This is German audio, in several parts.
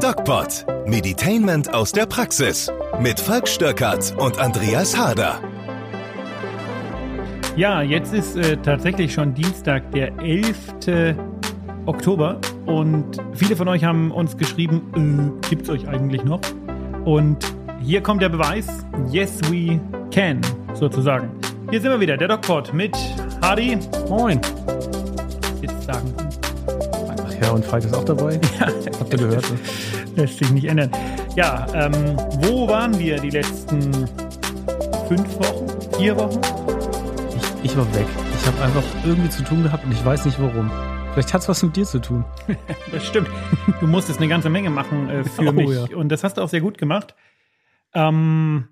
DocPod. Meditainment aus der Praxis. Mit Falk Stöckert und Andreas Harder. Ja, jetzt ist äh, tatsächlich schon Dienstag, der 11. Oktober. Und viele von euch haben uns geschrieben, äh, gibt es euch eigentlich noch? Und hier kommt der Beweis, yes we can, sozusagen. Hier sind wir wieder, der DocPod mit Hardy. Moin. Jetzt sagen. Ja, und Falk ist auch dabei. Ja, Habt ihr gehört? Ne? lässt sich nicht ändern. Ja, ähm, wo waren wir die letzten fünf Wochen? Vier Wochen? Ich, ich war weg. Ich habe einfach irgendwie zu tun gehabt und ich weiß nicht warum. Vielleicht hat es was mit dir zu tun. Das stimmt. Du musstest eine ganze Menge machen äh, für Oh, mich. ja. Und das hast du auch sehr gut gemacht. Ähm,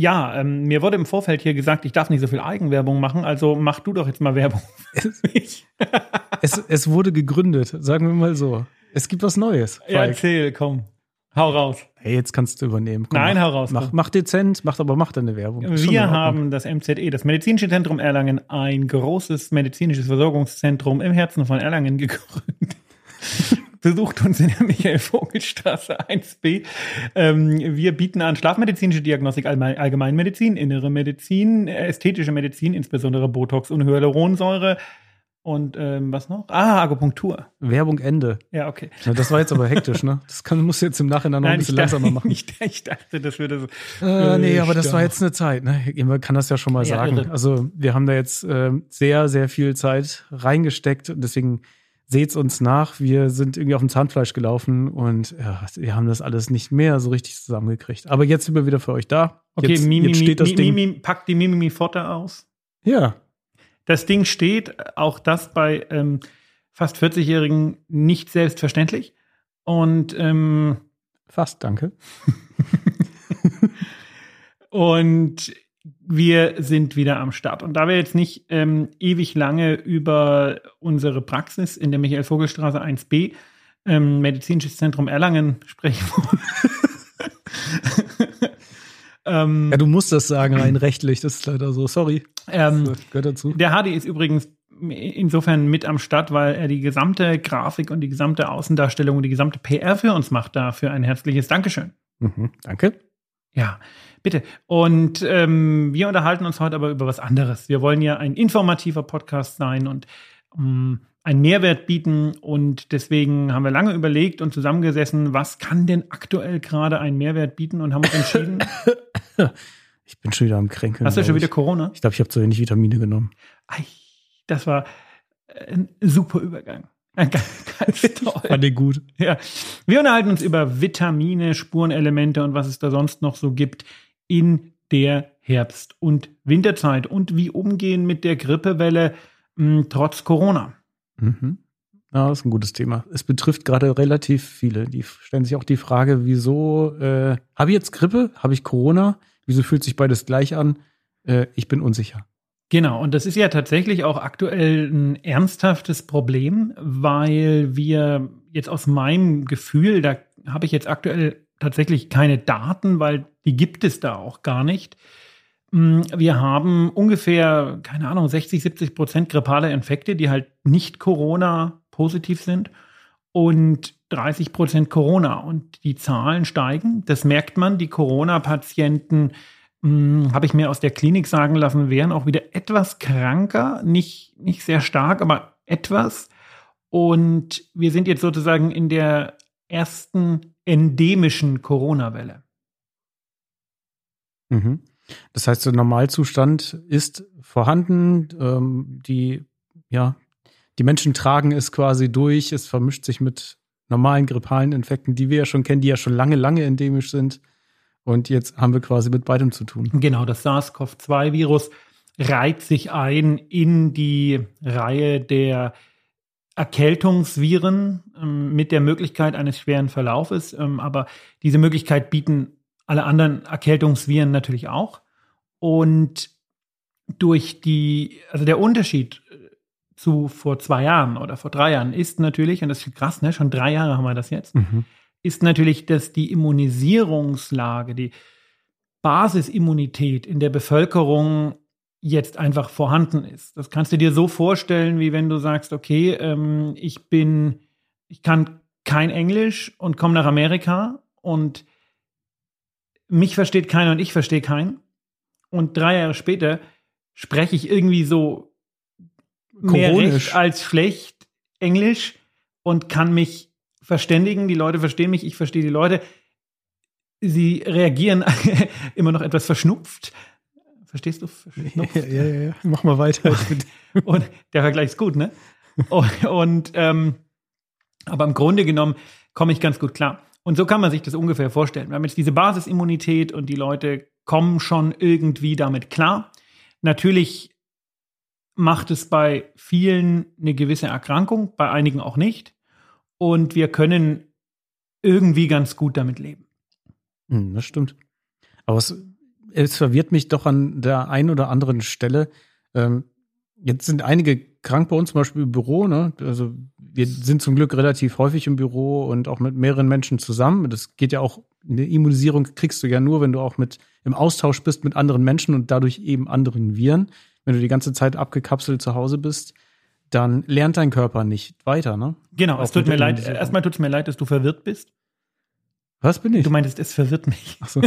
ja, ähm, mir wurde im Vorfeld hier gesagt, ich darf nicht so viel Eigenwerbung machen, also mach du doch jetzt mal Werbung für mich. Es, es wurde gegründet, sagen wir mal so. Es gibt was Neues. Ja, Falk. erzähl, komm. Hau raus. Hey, jetzt kannst du übernehmen. Komm, Nein, mach, hau raus, Mach, mach dezent, mach aber mach deine Werbung. Wir haben das MZE, das Medizinische Zentrum Erlangen, ein großes medizinisches Versorgungszentrum im Herzen von Erlangen gegründet. Besucht uns in der Michael-Vogel-Straße 1b. Ähm, wir bieten an schlafmedizinische Diagnostik, Allgemein- Allgemeinmedizin, innere Medizin, äh, ästhetische Medizin, insbesondere Botox und Hyaluronsäure. Und ähm, was noch? Ah, Akupunktur. Werbung Ende. Ja, okay. Ja, das war jetzt aber hektisch, ne? Das kann, musst du jetzt im Nachhinein noch ein bisschen dachte, langsamer machen. ich, ich dachte, das würde so. Äh, nee, aber das war jetzt eine Zeit. Ne? Man kann das ja schon mal Ja, sagen. irre. Also wir haben da jetzt ähm, sehr, sehr viel Zeit reingesteckt. Und deswegen seht's uns nach. Wir sind irgendwie auf dem Zahnfleisch gelaufen und ja, wir haben das alles nicht mehr so richtig zusammengekriegt. Aber jetzt sind wir wieder für euch da. Okay, jetzt, Mimi, jetzt steht das Mimi, Ding. Mimi, pack die Mimimi Pfote aus. Ja, Das Ding steht, auch das bei ähm, fast 40-Jährigen nicht selbstverständlich. Und, ähm, fast, danke. und wir sind wieder am Start. Und da wir jetzt nicht ähm, ewig lange über unsere Praxis in der Michael-Vogel-Straße 1b, ähm, Medizinisches Zentrum Erlangen, sprechen wollen. ähm, Ja, du musst das sagen, rein rechtlich. Das ist leider so. Sorry. ähm, Das gehört dazu. Der Hardy ist übrigens insofern mit am Start, weil er die gesamte Grafik und die gesamte Außendarstellung und die gesamte PR für uns macht. Dafür ein herzliches Dankeschön. Mhm, danke. Ja, bitte. Und ähm, wir unterhalten uns heute aber über was anderes. Wir wollen ja ein informativer Podcast sein und ähm, einen Mehrwert bieten. Und deswegen haben wir lange überlegt und zusammengesessen, was kann denn aktuell gerade einen Mehrwert bieten und haben uns entschieden. Ich bin schon wieder am Kränkeln. Hast du schon wieder. Corona? Ich glaube, ich habe zu wenig Vitamine genommen. Das war ein super Übergang. Ganz, toll. Fand ich gut. Ja. Wir unterhalten uns über Vitamine, Spurenelemente und was es da sonst noch so gibt in der Herbst- und Winterzeit und wie umgehen mit der Grippewelle mh, trotz Corona. Mhm. Ja, das ist ein gutes Thema. Es betrifft gerade relativ viele. Die stellen sich auch die Frage, wieso äh, habe ich jetzt Grippe? Habe ich Corona? Wieso fühlt sich beides gleich an? Äh, ich bin unsicher. Genau, und das ist ja tatsächlich auch aktuell ein ernsthaftes Problem, weil wir jetzt aus meinem Gefühl, da habe ich jetzt aktuell tatsächlich keine Daten, weil die gibt es da auch gar nicht. Mm, Wir haben ungefähr, keine Ahnung, 60, 70 Prozent grippale Infekte, die halt nicht Corona-positiv sind und 30 Prozent Corona. Und die Zahlen steigen. Das merkt man. Die Corona-Patienten, habe ich mir aus der Klinik sagen lassen, wären auch wieder etwas kranker. Nicht, nicht sehr stark, aber etwas. Und wir sind jetzt sozusagen in der ersten endemischen Corona-Welle. Mhm. Das heißt, der Normalzustand ist vorhanden. Ähm, die, ja, die Menschen tragen es quasi durch. Es vermischt sich mit normalen grippalen Infekten, die wir ja schon kennen, die ja schon lange, lange endemisch sind. Und jetzt haben wir quasi mit beidem zu tun. Genau, das SARS-CoV-2-Virus reiht sich ein in die Reihe der Erkältungsviren ähm, mit der Möglichkeit eines schweren Verlaufes. Ähm, aber diese Möglichkeit bieten alle anderen Erkältungsviren natürlich auch. Und durch die, also der Unterschied äh, zu vor zwei Jahren oder vor drei Jahren ist natürlich, und das ist krass, ne? Schon drei Jahre haben wir das jetzt, Mhm. Ist natürlich, dass die Immunisierungslage, die Basisimmunität in der Bevölkerung jetzt einfach vorhanden ist. Das kannst du dir so vorstellen, wie wenn du sagst, okay, ähm, ich bin ich kann kein Englisch und komme nach Amerika und mich versteht keiner und ich verstehe keinen. Und drei Jahre später spreche ich irgendwie so mehr recht als schlecht Englisch und kann mich verständigen. Die Leute verstehen mich, ich verstehe die Leute. Sie reagieren immer noch etwas verschnupft. Verstehst du? Verschnupft. Ja, ja, ja. Mach mal weiter. und der Vergleich ist gut, ne? Und, und ähm, aber im Grunde genommen komme ich ganz gut klar. Und so kann man sich das ungefähr vorstellen. Wir haben jetzt diese Basisimmunität und die Leute kommen schon irgendwie damit klar. Natürlich macht es bei vielen eine gewisse Erkrankung, bei einigen auch nicht. Und wir können irgendwie ganz gut damit leben. Hm, das stimmt. Aber es, es verwirrt mich doch an der einen oder anderen Stelle. Ähm, jetzt sind einige krank bei uns, zum Beispiel im Büro. Ne? Also wir sind zum Glück relativ häufig im Büro und auch mit mehreren Menschen zusammen. Das geht ja auch, eine Immunisierung kriegst du ja nur, wenn du auch mit im Austausch bist mit anderen Menschen und dadurch eben anderen Viren. Wenn du die ganze Zeit abgekapselt zu Hause bist, dann lernt dein Körper nicht weiter, ne? Genau, auch es tut mir leid. Erstmal tut es mir leid, dass du verwirrt bist. Was bin ich? Du meintest, es verwirrt mich. Ach so.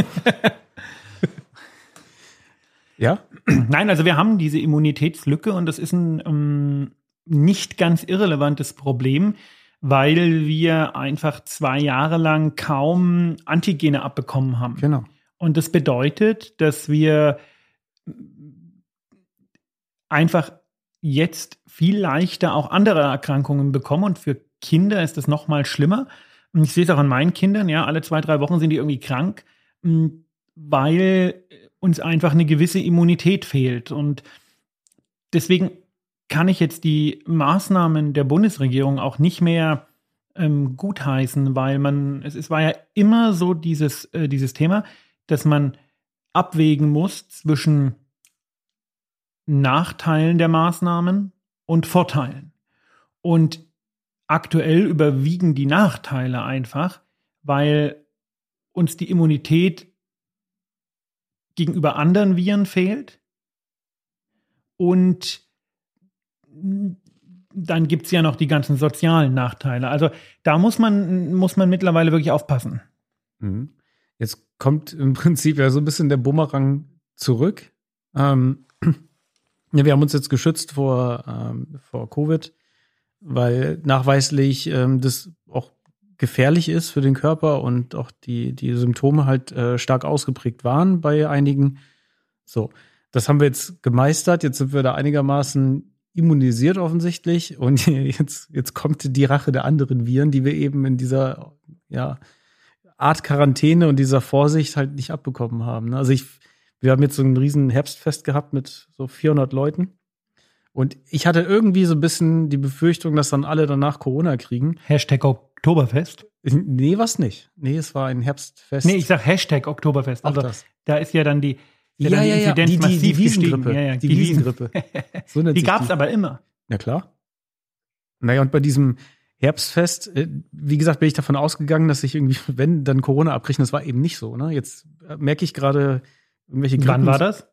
ja? Nein, also wir haben diese Immunitätslücke und das ist ein ähm, nicht ganz irrelevantes Problem, weil wir einfach zwei Jahre lang kaum Antigene abbekommen haben. Genau. Und das bedeutet, dass wir einfach jetzt viel leichter auch andere Erkrankungen bekommen und für Kinder ist das noch mal schlimmer. Ich sehe es auch an meinen Kindern, ja, alle zwei, drei Wochen sind die irgendwie krank, weil uns einfach eine gewisse Immunität fehlt. Und deswegen kann ich jetzt die Maßnahmen der Bundesregierung auch nicht mehr ähm, gutheißen, weil man, es, es war ja immer so dieses, äh, dieses Thema, dass man abwägen muss zwischen Nachteilen der Maßnahmen und Vorteilen. Und aktuell überwiegen die Nachteile einfach, weil uns die Immunität gegenüber anderen Viren fehlt und dann gibt es ja noch die ganzen sozialen Nachteile. Also da muss man, muss man mittlerweile wirklich aufpassen. Mhm. Jetzt kommt im Prinzip ja so ein bisschen der Bumerang zurück. Ähm, ja, wir haben uns jetzt geschützt vor, ähm, vor Covid, weil nachweislich ähm, das auch gefährlich ist für den Körper und auch die, die Symptome halt äh, stark ausgeprägt waren bei einigen. So, das haben wir jetzt gemeistert. Jetzt sind wir da einigermaßen immunisiert offensichtlich und jetzt, jetzt kommt die Rache der anderen Viren, die wir eben in dieser ja, Art Quarantäne und dieser Vorsicht halt nicht abbekommen haben. Also ich, wir haben jetzt so ein riesen Herbstfest gehabt mit so 400 Leuten und ich hatte irgendwie so ein bisschen die Befürchtung, dass dann alle danach Corona kriegen. Hashtag Oktoberfest? Nee, was nicht. Nee, es war ein Herbstfest. Nee, ich sag Hashtag Oktoberfest. Also da ist ja dann die, ja, ja, ja, Inzidenz die, die, die Wiesengrippe. Ja, ja, die Wiesengrippe. So die gab es aber immer. Na klar. Naja, und bei diesem Herbstfest, äh, wie gesagt, bin ich davon ausgegangen, dass ich irgendwie, wenn, dann Corona abbrechen. Das war eben nicht so. Ne? Jetzt äh, merke ich gerade irgendwelche Grippen. Wann war das?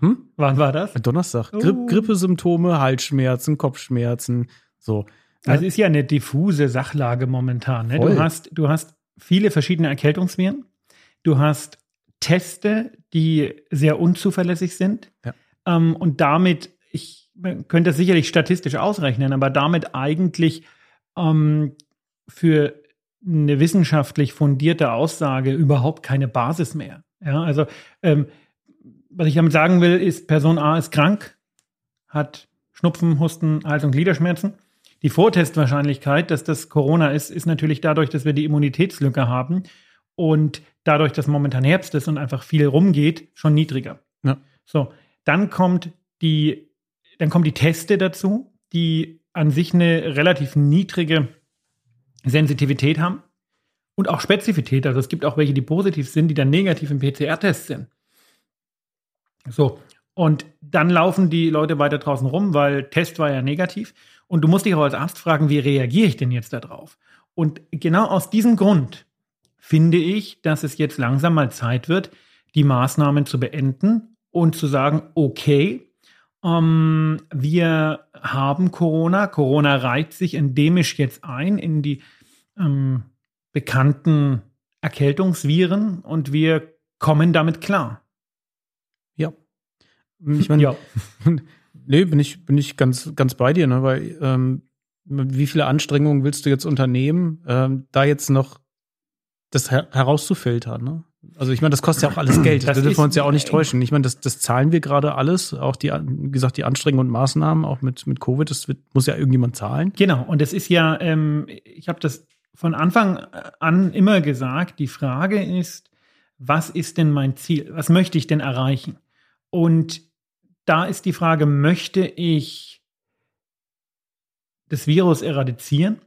Hm? Wann war das? Donnerstag. Oh. Gri Grippesymptome, Halsschmerzen, Kopfschmerzen, so. Also es ist ja eine diffuse Sachlage momentan. Ne? Du, hast, du hast viele verschiedene Erkältungsviren. Du hast Teste, die sehr unzuverlässig sind. Ja. Ähm, und damit, ich könnte das sicherlich statistisch ausrechnen, aber damit eigentlich ähm, für eine wissenschaftlich fundierte Aussage überhaupt keine Basis mehr. Ja, also ähm, was ich damit sagen will, ist, Person A ist krank, hat Schnupfen, Husten, Hals- und Gliederschmerzen. Die Vortestwahrscheinlichkeit, dass das Corona ist, ist natürlich dadurch, dass wir die Immunitätslücke haben und dadurch, dass momentan Herbst ist und einfach viel rumgeht, schon niedriger. Ja. So, dann kommt die, dann kommen die Teste dazu, die an sich eine relativ niedrige Sensitivität haben und auch Spezifität. Also es gibt auch welche, die positiv sind, die dann negativ im PCR-Test sind. So, und dann laufen die Leute weiter draußen rum, weil Test war ja negativ. Und du musst dich auch als Arzt fragen, wie reagiere ich denn jetzt darauf? Und genau aus diesem Grund finde ich, dass es jetzt langsam mal Zeit wird, die Maßnahmen zu beenden und zu sagen, okay, Ähm, wir haben Corona. Corona reiht sich endemisch jetzt ein in die ähm, bekannten Erkältungsviren und wir kommen damit klar. Ja. Ich meine, ja. nee, bin ich, bin ich ganz, ganz bei dir, ne? weil ähm, wie viele Anstrengungen willst du jetzt unternehmen, ähm, da jetzt noch das her herauszufiltern? Ne? Also ich meine, das kostet ja auch alles Geld. Das da dürfen wir uns ja auch nicht täuschen. Ich meine, das, das zahlen wir gerade alles. Auch die, wie gesagt, die Anstrengungen und Maßnahmen, auch mit, mit Covid, das wird, muss ja irgendjemand zahlen. Genau, und das ist ja, ähm, ich habe das von Anfang an immer gesagt, die Frage ist, was ist denn mein Ziel? Was möchte ich denn erreichen? Und da ist die Frage, möchte ich das Virus eradizieren,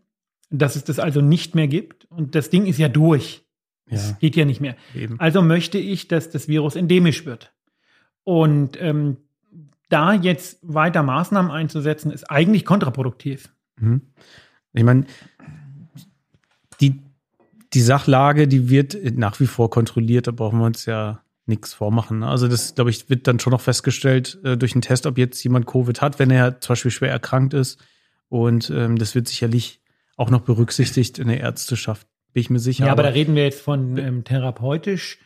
dass es das also nicht mehr gibt? Und das Ding ist ja durch. Es ja. geht ja nicht mehr. Eben. Also möchte ich, dass das Virus endemisch wird. Und ähm, da jetzt weiter Maßnahmen einzusetzen, ist eigentlich kontraproduktiv. Mhm. Ich meine, die Sachlage, die wird nach wie vor kontrolliert, da brauchen wir uns ja nichts vormachen. Ne? Also das, glaube ich, wird dann schon noch festgestellt äh, durch einen Test, ob jetzt jemand Covid hat, wenn er zum Beispiel schwer erkrankt ist. Und ähm, das wird sicherlich auch noch berücksichtigt in der Ärzteschaft, bin ich mir sicher. Ja, aber, aber da reden wir jetzt von ähm, therapeutisch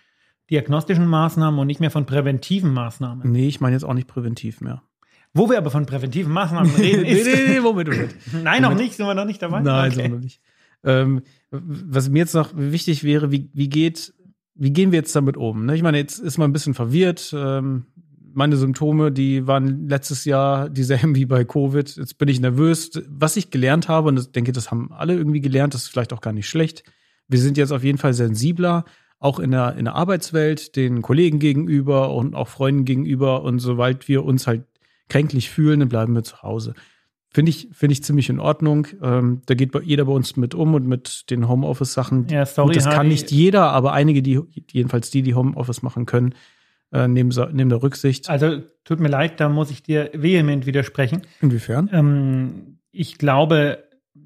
diagnostischen Maßnahmen und nicht mehr von präventiven Maßnahmen. Nee, ich meine jetzt auch nicht präventiv mehr. Wo wir aber von präventiven Maßnahmen reden, ist. nee, nee, nee, Moment, Moment. Nein, noch nicht, sind wir noch nicht dabei? Nein, okay. sind wir noch nicht. Ähm, was mir jetzt noch wichtig wäre, wie, wie geht, wie gehen wir jetzt damit um? Ne? Ich meine, jetzt ist man ein bisschen verwirrt. Ähm, meine Symptome, die waren letztes Jahr dieselben wie bei Covid. Jetzt bin ich nervös. Was ich gelernt habe, und ich denke, das haben alle irgendwie gelernt, das ist vielleicht auch gar nicht schlecht. Wir sind jetzt auf jeden Fall sensibler, auch in der, in der Arbeitswelt, den Kollegen gegenüber und auch Freunden gegenüber. Und sobald wir uns halt kränklich fühlen, dann bleiben wir zu Hause. Finde ich, finde ich ziemlich in Ordnung. Ähm, da geht jeder bei uns mit um und mit den Homeoffice-Sachen. Ja, sorry, Gut, das kann nicht jeder, aber einige, die, jedenfalls die, die Homeoffice machen können, äh, nehmen, nehmen der Rücksicht. Also tut mir leid, da muss ich dir vehement widersprechen. Inwiefern? Ähm, ich glaube,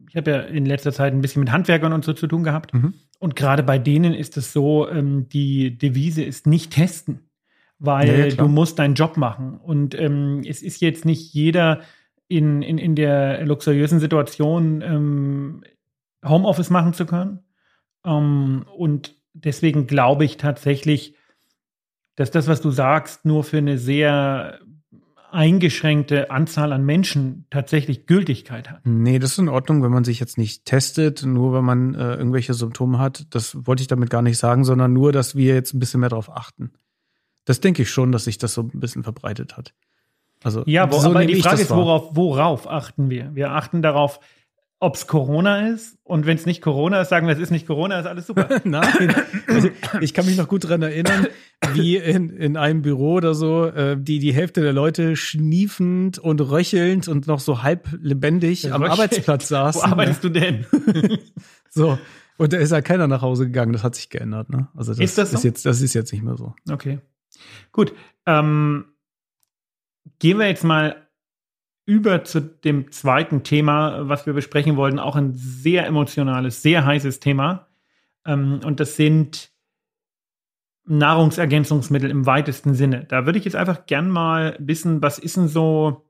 ich habe ja in letzter Zeit ein bisschen mit Handwerkern und so zu tun gehabt. Mhm. Und gerade bei denen ist es so, ähm, die Devise ist nicht testen, weil ja, du musst deinen Job machen. Und ähm, es ist jetzt nicht jeder in, in, in der luxuriösen Situation, ähm, Homeoffice machen zu können. Ähm, und deswegen glaube ich tatsächlich, dass das, was du sagst, nur für eine sehr eingeschränkte Anzahl an Menschen tatsächlich Gültigkeit hat. Nee, das ist in Ordnung, wenn man sich jetzt nicht testet, nur wenn man äh, irgendwelche Symptome hat. Das wollte ich damit gar nicht sagen, sondern nur, dass wir jetzt ein bisschen mehr darauf achten. Das denke ich schon, dass sich das so ein bisschen verbreitet hat. Also, ja, wo, so aber die Frage ist, worauf, worauf achten wir? Wir achten darauf, ob es Corona ist. Und wenn es nicht Corona ist, sagen wir, es ist nicht Corona, ist alles super. Nein. Also, ich kann mich noch gut daran erinnern, wie in, in einem Büro oder so, äh, die, die Hälfte der Leute schniefend und röchelnd und noch so halb lebendig am Arbeitsplatz saßen. Wo arbeitest du denn? so. Und da ist ja keiner nach Hause gegangen. Das hat sich geändert. Ne? Also das ist das so? ist jetzt, das ist jetzt nicht mehr so. Okay. Gut. Ähm, Gehen wir jetzt mal über zu dem zweiten Thema, was wir besprechen wollten, auch ein sehr emotionales, sehr heißes Thema. Ähm, und das sind Nahrungsergänzungsmittel im weitesten Sinne. Da würde ich jetzt einfach gern mal wissen, was ist denn so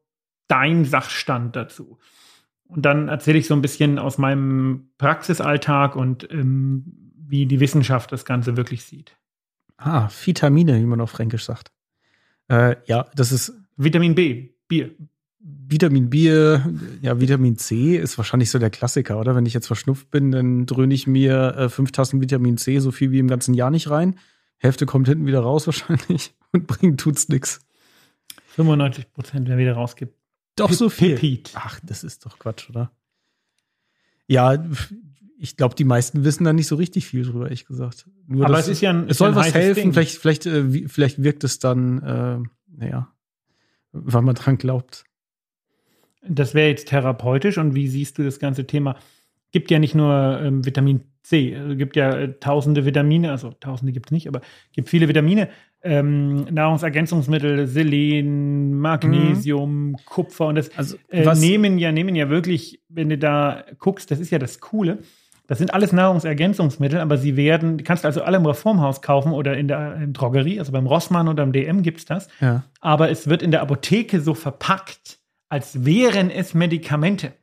dein Sachstand dazu? Und dann erzähle ich so ein bisschen aus meinem Praxisalltag und ähm, wie die Wissenschaft das Ganze wirklich sieht. Ah, Vitamine, wie man auf Fränkisch sagt. Äh, ja, das ist Vitamin B, Bier. Vitamin B, ja, Vitamin C ist wahrscheinlich so der Klassiker, oder? Wenn ich jetzt verschnupft bin, dann dröhne ich mir äh, fünf Tassen Vitamin C, so viel wie im ganzen Jahr nicht rein. Hälfte kommt hinten wieder raus wahrscheinlich und bringt tut's nix. 95 Prozent, wer wieder rausgibt. Doch so viel. Pipit. Ach, das ist doch Quatsch, oder? Ja, ich glaube, die meisten wissen da nicht so richtig viel drüber, ehrlich gesagt. Nur Aber es ist ja ein, es soll ein was helfen. Ding. Vielleicht, vielleicht, äh, vielleicht wirkt es dann, äh, naja, weil man dran glaubt. Das wäre jetzt therapeutisch und wie siehst du das ganze Thema? Gibt ja nicht nur ähm, Vitamin C, also gibt ja äh, tausende Vitamine, also tausende gibt es nicht, aber gibt viele Vitamine, ähm, Nahrungsergänzungsmittel, Selen, Magnesium, mhm. Kupfer und das also, äh, nehmen ja nehmen ja wirklich, wenn du da guckst, das ist ja das Coole. Das sind alles Nahrungsergänzungsmittel, aber sie werden, kannst du also alle im Reformhaus kaufen oder in der in Drogerie, also beim Rossmann oder im DM gibt es das. Ja. Aber es wird in der Apotheke so verpackt, als wären es Medikamente.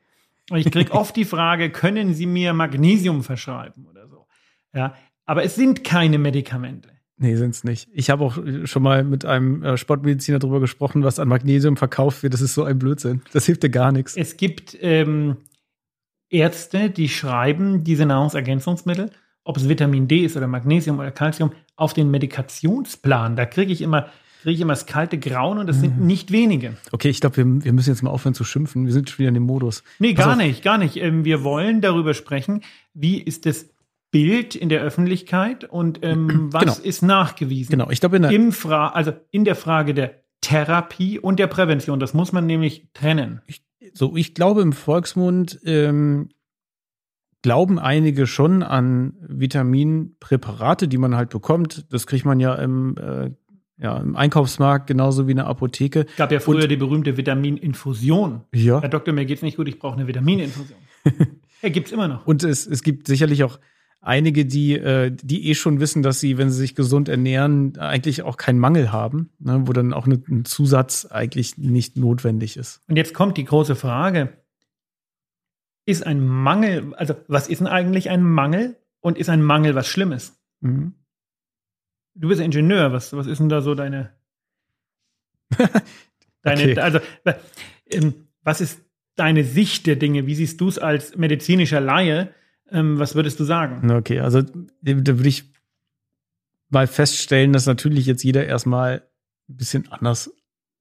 Und ich kriege oft die Frage, können Sie mir Magnesium verschreiben oder so? Ja, aber es sind keine Medikamente. Nee, sind es nicht. Ich habe auch schon mal mit einem äh, Sportmediziner darüber gesprochen, was an Magnesium verkauft wird. Das ist so ein Blödsinn. Das hilft dir gar nichts. Es gibt ähm, Ärzte, die schreiben diese Nahrungsergänzungsmittel, ob es Vitamin D ist oder Magnesium oder Calcium, auf den Medikationsplan. Da kriege ich immer kriege ich immer das kalte Grauen und das sind Mhm. nicht wenige. Okay, ich glaube, wir, wir müssen jetzt mal aufhören zu schimpfen. Wir sind schon wieder in dem Modus. Nee, Pass gar auf. nicht, gar nicht. Ähm, wir wollen darüber sprechen, wie ist das Bild in der Öffentlichkeit und ähm, was Genau. ist nachgewiesen. Genau, ich glaube, in der, Im Fra also in der Frage der Therapie und der Prävention. Das muss man nämlich trennen. So, ich glaube, im Volksmund ähm, glauben einige schon an Vitaminpräparate, die man halt bekommt. Das kriegt man ja im, äh, ja, im Einkaufsmarkt genauso wie in der Apotheke. Es gab ja früher die berühmte Vitamininfusion. Ja. Herr Doktor, mir geht's nicht gut, ich brauche eine Vitamininfusion. ja, gibt's immer noch. Und es, es gibt sicherlich auch einige, die, äh, die eh schon wissen, dass sie, wenn sie sich gesund ernähren, eigentlich auch keinen Mangel haben, ne, wo dann auch ne, ein Zusatz eigentlich nicht notwendig ist. Und jetzt kommt die große Frage. Ist ein Mangel, also was ist denn eigentlich ein Mangel und ist ein Mangel was Schlimmes? Mhm. Du bist Ingenieur, was, was ist denn da so deine, deine Okay. also ähm, was ist deine Sicht der Dinge? Wie siehst du es als medizinischer Laie? Ähm, was würdest du sagen? Okay, also da würde ich mal feststellen, dass natürlich jetzt jeder erstmal ein bisschen anders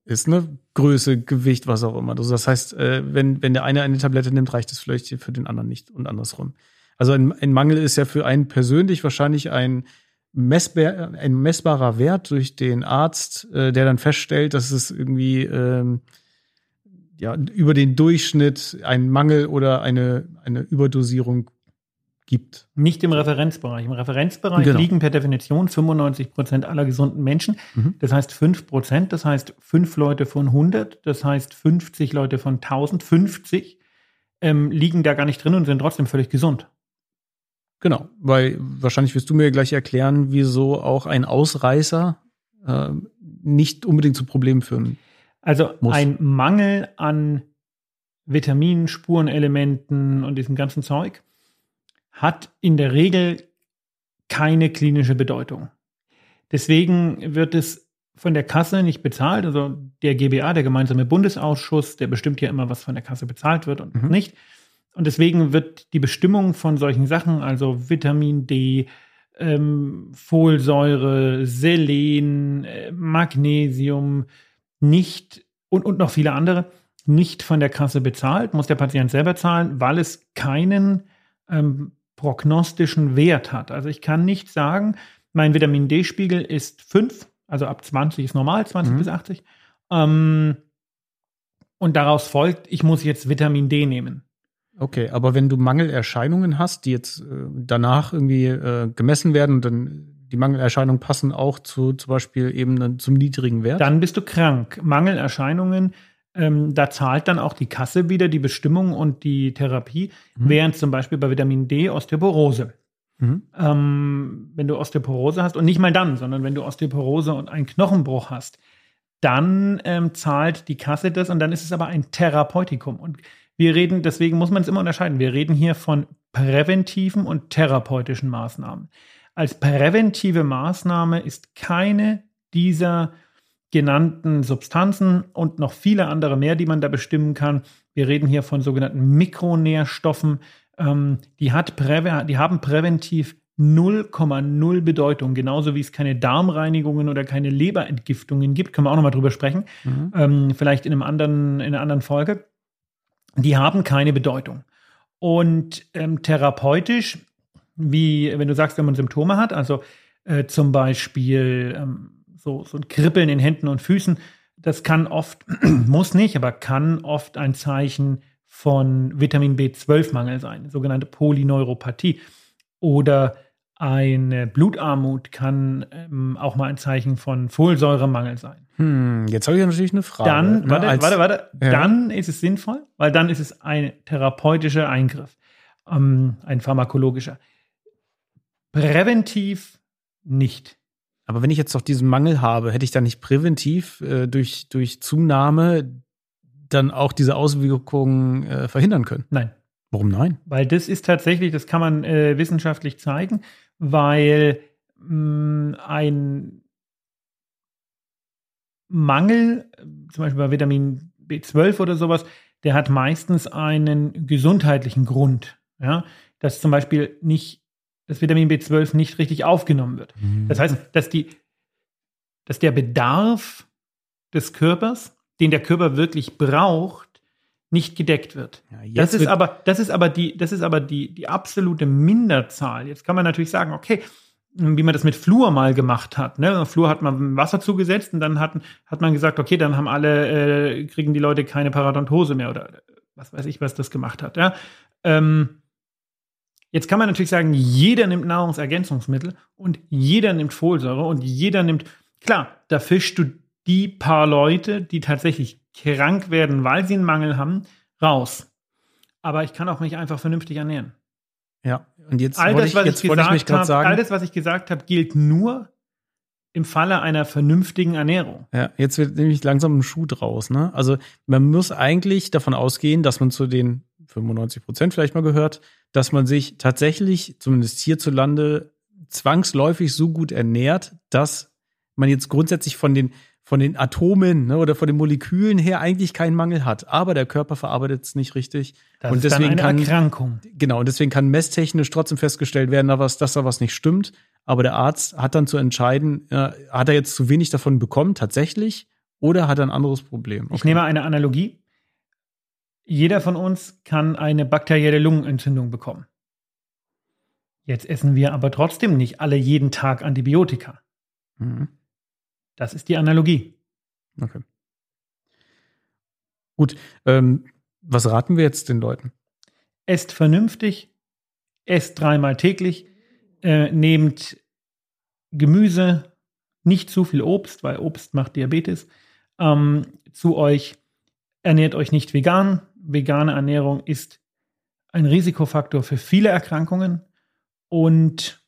ist, ne? Größe, Gewicht, was auch immer. Also das heißt, äh, wenn, wenn der eine eine Tablette nimmt, reicht es vielleicht für den anderen nicht und andersrum. Also ein, ein Mangel ist ja für einen persönlich wahrscheinlich ein, messbar, ein messbarer Wert durch den Arzt, äh, der dann feststellt, dass es irgendwie ähm, ja, über den Durchschnitt einen Mangel oder eine, eine Überdosierung gibt. Nicht im Referenzbereich. Im Referenzbereich Genau. liegen per Definition 95 Prozent aller gesunden Menschen. Mhm. Das heißt 5 Prozent, das heißt 5 Leute von 100, das heißt 50 Leute von 1000, 50 ähm, liegen da gar nicht drin und sind trotzdem völlig gesund. Genau, weil wahrscheinlich wirst du mir gleich erklären, wieso auch ein Ausreißer äh, nicht unbedingt zu Problemen führen. Also Muss. ein Mangel an Vitaminen, Spurenelementen und diesem ganzen Zeug hat in der Regel keine klinische Bedeutung. Deswegen wird es von der Kasse nicht bezahlt. Also der GBA, der gemeinsame Bundesausschuss, der bestimmt ja immer, was von der Kasse bezahlt wird und Mhm. nicht. Und deswegen wird die Bestimmung von solchen Sachen, also Vitamin D, ähm, Folsäure, Selen, äh, Magnesium, nicht und, und noch viele andere, nicht von der Kasse bezahlt, muss der Patient selber zahlen, weil es keinen ähm, prognostischen Wert hat. Also ich kann nicht sagen, mein Vitamin D-Spiegel ist 5, also ab 20 ist normal, 20 Mhm. bis 80. Ähm, und daraus folgt, ich muss jetzt Vitamin D nehmen. Okay, aber wenn du Mangelerscheinungen hast, die jetzt äh, danach irgendwie äh, gemessen werden und dann die Mangelerscheinungen passen auch zu zum Beispiel eben zum niedrigen Wert. Dann bist du krank. Mangelerscheinungen, ähm, da zahlt dann auch die Kasse wieder die Bestimmung und die Therapie, Mhm. während zum Beispiel bei Vitamin D Osteoporose. Mhm. Ähm, wenn du Osteoporose hast, und nicht mal dann, sondern wenn du Osteoporose und einen Knochenbruch hast, dann ähm, zahlt die Kasse das und dann ist es aber ein Therapeutikum. Und wir reden, deswegen muss man es immer unterscheiden. Wir reden hier von präventiven und therapeutischen Maßnahmen. Als präventive Maßnahme ist keine dieser genannten Substanzen und noch viele andere mehr, die man da bestimmen kann. Wir reden hier von sogenannten Mikronährstoffen. Ähm, die, hat präve die haben präventiv 0,0 Bedeutung, genauso wie es keine Darmreinigungen oder keine Leberentgiftungen gibt. Können wir auch nochmal drüber sprechen. Mhm. Ähm, vielleicht in, einem anderen, in einer anderen Folge. Die haben keine Bedeutung. Und ähm, therapeutisch, wie wenn du sagst, wenn man Symptome hat, also äh, zum Beispiel ähm, so, so ein Kribbeln in Händen und Füßen, das kann oft, muss nicht, aber kann oft ein Zeichen von Vitamin B12-Mangel sein, sogenannte Polyneuropathie. Oder eine Blutarmut kann ähm, auch mal ein Zeichen von Folsäuremangel sein. Hm, jetzt habe ich natürlich eine Frage. Dann, ne, warte, als- warte, warte, Ja. dann ist es sinnvoll, weil dann ist es ein therapeutischer Eingriff. ähm, ein pharmakologischer. Präventiv nicht. Aber wenn ich jetzt doch diesen Mangel habe, hätte ich dann nicht präventiv äh, durch, durch Zunahme dann auch diese Auswirkungen äh, verhindern können? Nein. Warum nein? Weil das ist tatsächlich, das kann man äh, wissenschaftlich zeigen, weil mh, ein Mangel, zum Beispiel bei Vitamin B12 oder sowas, der hat meistens einen gesundheitlichen Grund. Ja? Dass zum Beispiel nicht das Vitamin B12 nicht richtig aufgenommen wird. Mhm. Das heißt, dass, die, dass der Bedarf des Körpers, den der Körper wirklich braucht, nicht gedeckt wird. Ja, das ist aber, das ist aber die, das ist aber die, die absolute Minderzahl. Jetzt kann man natürlich sagen, okay, wie man das mit Fluor mal gemacht hat. Ne? Fluor hat man Wasser zugesetzt und dann hat, hat man gesagt, okay, dann haben alle, äh, kriegen die Leute keine Paradontose mehr oder was weiß ich, was das gemacht hat. Ja? Ähm, jetzt kann man natürlich sagen, jeder nimmt Nahrungsergänzungsmittel und jeder nimmt Folsäure und jeder nimmt, klar, da fischst du die paar Leute, die tatsächlich krank werden, weil sie einen Mangel haben, raus. Aber ich kann auch mich einfach vernünftig ernähren. Ja, und jetzt all das, was ich, ich, gesagt habe, all das, was ich gesagt habe, gilt nur im Falle einer vernünftigen Ernährung. Ja, jetzt wird nämlich langsam ein Schuh draus. Ne? Also man muss eigentlich davon ausgehen, dass man zu den 95 Prozent vielleicht mal gehört, dass man sich tatsächlich, zumindest hierzulande, zwangsläufig so gut ernährt, dass man jetzt grundsätzlich von den von den Atomen ne, oder von den Molekülen her eigentlich keinen Mangel hat. Aber der Körper verarbeitet es nicht richtig. Das und deswegen kann, Erkrankung. Genau, und deswegen kann messtechnisch trotzdem festgestellt werden, dass, dass da was nicht stimmt. Aber der Arzt hat dann zu entscheiden, äh, hat er jetzt zu wenig davon bekommen, tatsächlich, oder hat er ein anderes Problem? Okay. Ich nehme eine Analogie. Jeder von uns kann eine bakterielle Lungenentzündung bekommen. Jetzt essen wir aber trotzdem nicht alle jeden Tag Antibiotika. Mhm. Das ist die Analogie. Okay. Gut. Ähm, was raten wir jetzt den Leuten? Esst vernünftig, esst dreimal täglich, äh, nehmt Gemüse, nicht zu viel Obst, weil Obst macht Diabetes, ähm, zu euch. Ernährt euch nicht vegan. Vegane Ernährung ist ein Risikofaktor für viele Erkrankungen und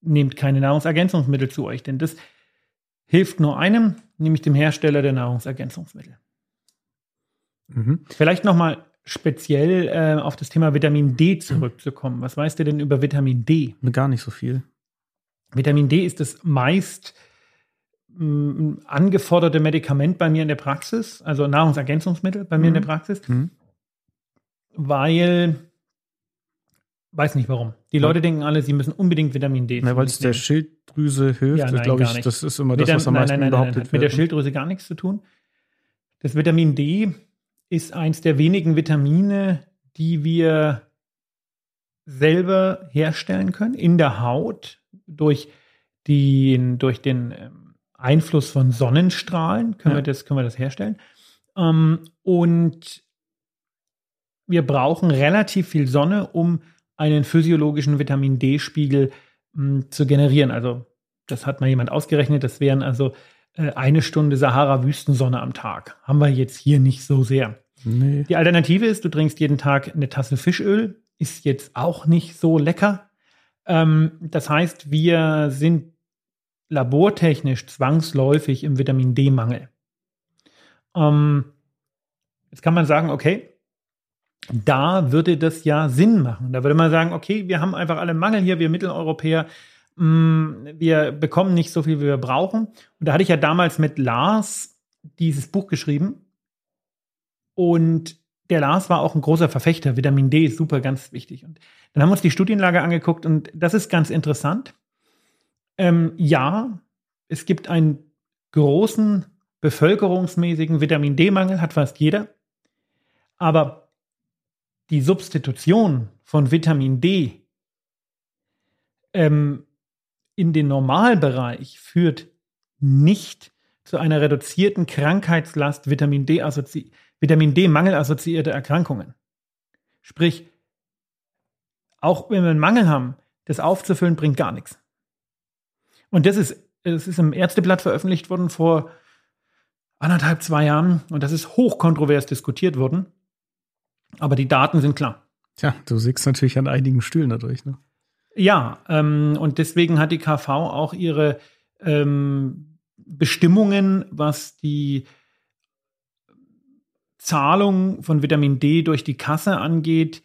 nehmt keine Nahrungsergänzungsmittel zu euch, denn das hilft nur einem, nämlich dem Hersteller der Nahrungsergänzungsmittel. Mhm. Vielleicht nochmal speziell äh, auf das Thema Vitamin D zurückzukommen. Was weißt du denn über Vitamin D? Gar nicht so viel. Vitamin D ist das meist mh, mm, angeforderte Medikament bei mir in der Praxis, also Nahrungsergänzungsmittel bei mir mhm. in der mhm. Praxis, mhm. weil Weiß nicht warum. Die Leute denken alle, sie müssen unbedingt Vitamin D nehmen. Weil es der Schilddrüse hilft, ja, glaube ich, das ist immer das, was am meisten nein, nein, behauptet nein, wird. Mit der Schilddrüse gar nichts zu tun. Das Vitamin D ist eins der wenigen Vitamine, die wir selber herstellen können in der Haut durch den, durch den ähm, Einfluss von Sonnenstrahlen können, ja. wir, das, können wir das herstellen. Ähm, und wir brauchen relativ viel Sonne, um einen physiologischen Vitamin D-Spiegel hm, zu generieren. Also das hat mal jemand ausgerechnet, das wären also äh, eine Stunde Sahara-Wüstensonne am Tag. Haben wir jetzt hier nicht so sehr. Nee. Die Alternative ist, du trinkst jeden Tag eine Tasse Fischöl, ist jetzt auch nicht so lecker. Ähm, das heißt, wir sind labortechnisch zwangsläufig im Vitamin D-Mangel. Ähm, jetzt kann man sagen, okay, da würde das ja Sinn machen. Da würde man sagen, okay, wir haben einfach alle Mangel hier, wir Mitteleuropäer, mm, wir bekommen nicht so viel, wie wir brauchen. Und da hatte ich ja damals mit Lars dieses Buch geschrieben. Und der Lars war auch ein großer Verfechter. Vitamin D ist super, ganz wichtig. Und dann haben wir uns die Studienlage angeguckt und das ist ganz interessant. Ähm, ja, es gibt einen großen bevölkerungsmäßigen Vitamin D-Mangel, hat fast jeder. Aber die Substitution von Vitamin D ähm, in den Normalbereich führt nicht zu einer reduzierten Krankheitslast Vitamin D, assozi Vitamin D mangelassoziierte Erkrankungen. Sprich, auch wenn wir einen Mangel haben, das aufzufüllen bringt gar nichts. Und das ist, das ist im Ärzteblatt veröffentlicht worden vor anderthalb, zwei Jahren und das ist hochkontrovers diskutiert worden. Aber die Daten sind klar. Tja, du siegst natürlich an einigen Stühlen dadurch, ne? Ja, ähm, und deswegen hat die KV auch ihre ähm, Bestimmungen, was die Zahlung von Vitamin D durch die Kasse angeht,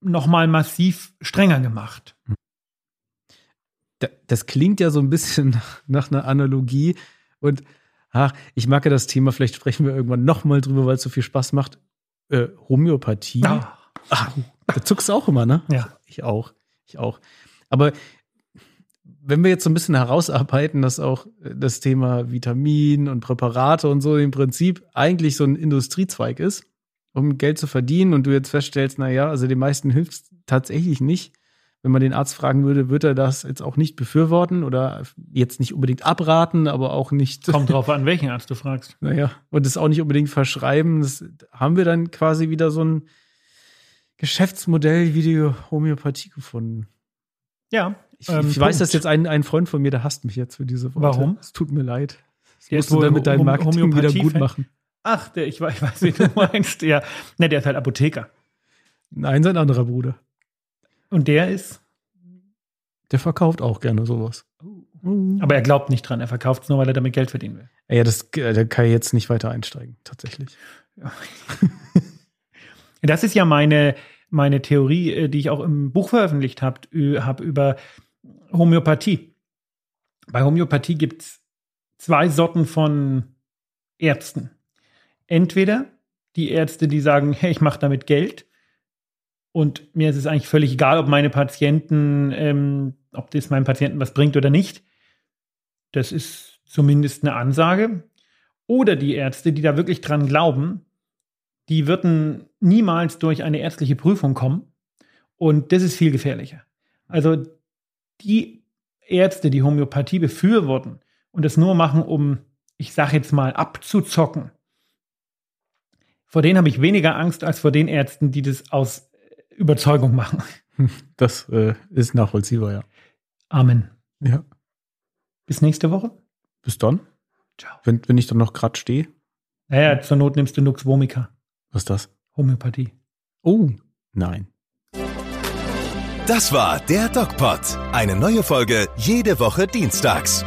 nochmal massiv strenger gemacht. Das klingt ja so ein bisschen nach einer Analogie. Und ach, ich mag ja das Thema, vielleicht sprechen wir irgendwann nochmal drüber, weil es so viel Spaß macht. Äh, Homöopathie. Ah. Ach, da zuckst du auch immer, ne? Ja. Ich auch. Ich auch. Aber wenn wir jetzt so ein bisschen herausarbeiten, dass auch das Thema Vitamin und Präparate und so im Prinzip eigentlich so ein Industriezweig ist, um Geld zu verdienen und du jetzt feststellst, na ja, also den meisten hilft es tatsächlich nicht. Wenn man den Arzt fragen würde, wird er das jetzt auch nicht befürworten oder jetzt nicht unbedingt abraten, aber auch nicht. Kommt drauf an, welchen Arzt du fragst. Naja, und das auch nicht unbedingt verschreiben. Das haben wir dann quasi wieder so ein Geschäftsmodell wie die Homöopathie gefunden. Ja. Ich, ähm, ich weiß, dass jetzt ein, ein Freund von mir, der hasst mich jetzt für diese Worte. Warum? Es tut mir leid. Das musst du dann mit deinem Marketing wieder gut machen. Ach, der, ich, ich weiß, wie du meinst. Der, ne, der ist halt Apotheker. Nein, sein anderer Bruder. Und der ist? Der verkauft auch gerne sowas. Aber er glaubt nicht dran. Er verkauft es nur, weil er damit Geld verdienen will. Ja, das, da kann ich jetzt nicht weiter einsteigen, tatsächlich. Ja. das ist ja meine, meine Theorie, äh, die ich auch im Buch veröffentlicht habe hab über Homöopathie. Bei Homöopathie gibt es zwei Sorten von Ärzten. Entweder die Ärzte, die sagen, hey, ich mache damit Geld und mir ist es eigentlich völlig egal, ob meine Patienten, ähm, ob das meinen Patienten was bringt oder nicht. Das ist zumindest eine Ansage. Oder die Ärzte, die da wirklich dran glauben, die würden niemals durch eine ärztliche Prüfung kommen. Und das ist viel gefährlicher. Also die Ärzte, die Homöopathie befürworten und es nur machen, um, ich sage jetzt mal, abzuzocken, vor denen habe ich weniger Angst als vor den Ärzten, die das aus Überzeugung machen. Das äh, ist nachvollziehbar, ja. Amen. Ja. Bis nächste Woche. Bis dann. Ciao. Wenn, wenn ich dann noch gerade stehe. Naja, zur Not nimmst du Nux Vomica. Was ist das? Homöopathie. Oh, nein. Das war der DocPod. Eine neue Folge jede Woche dienstags.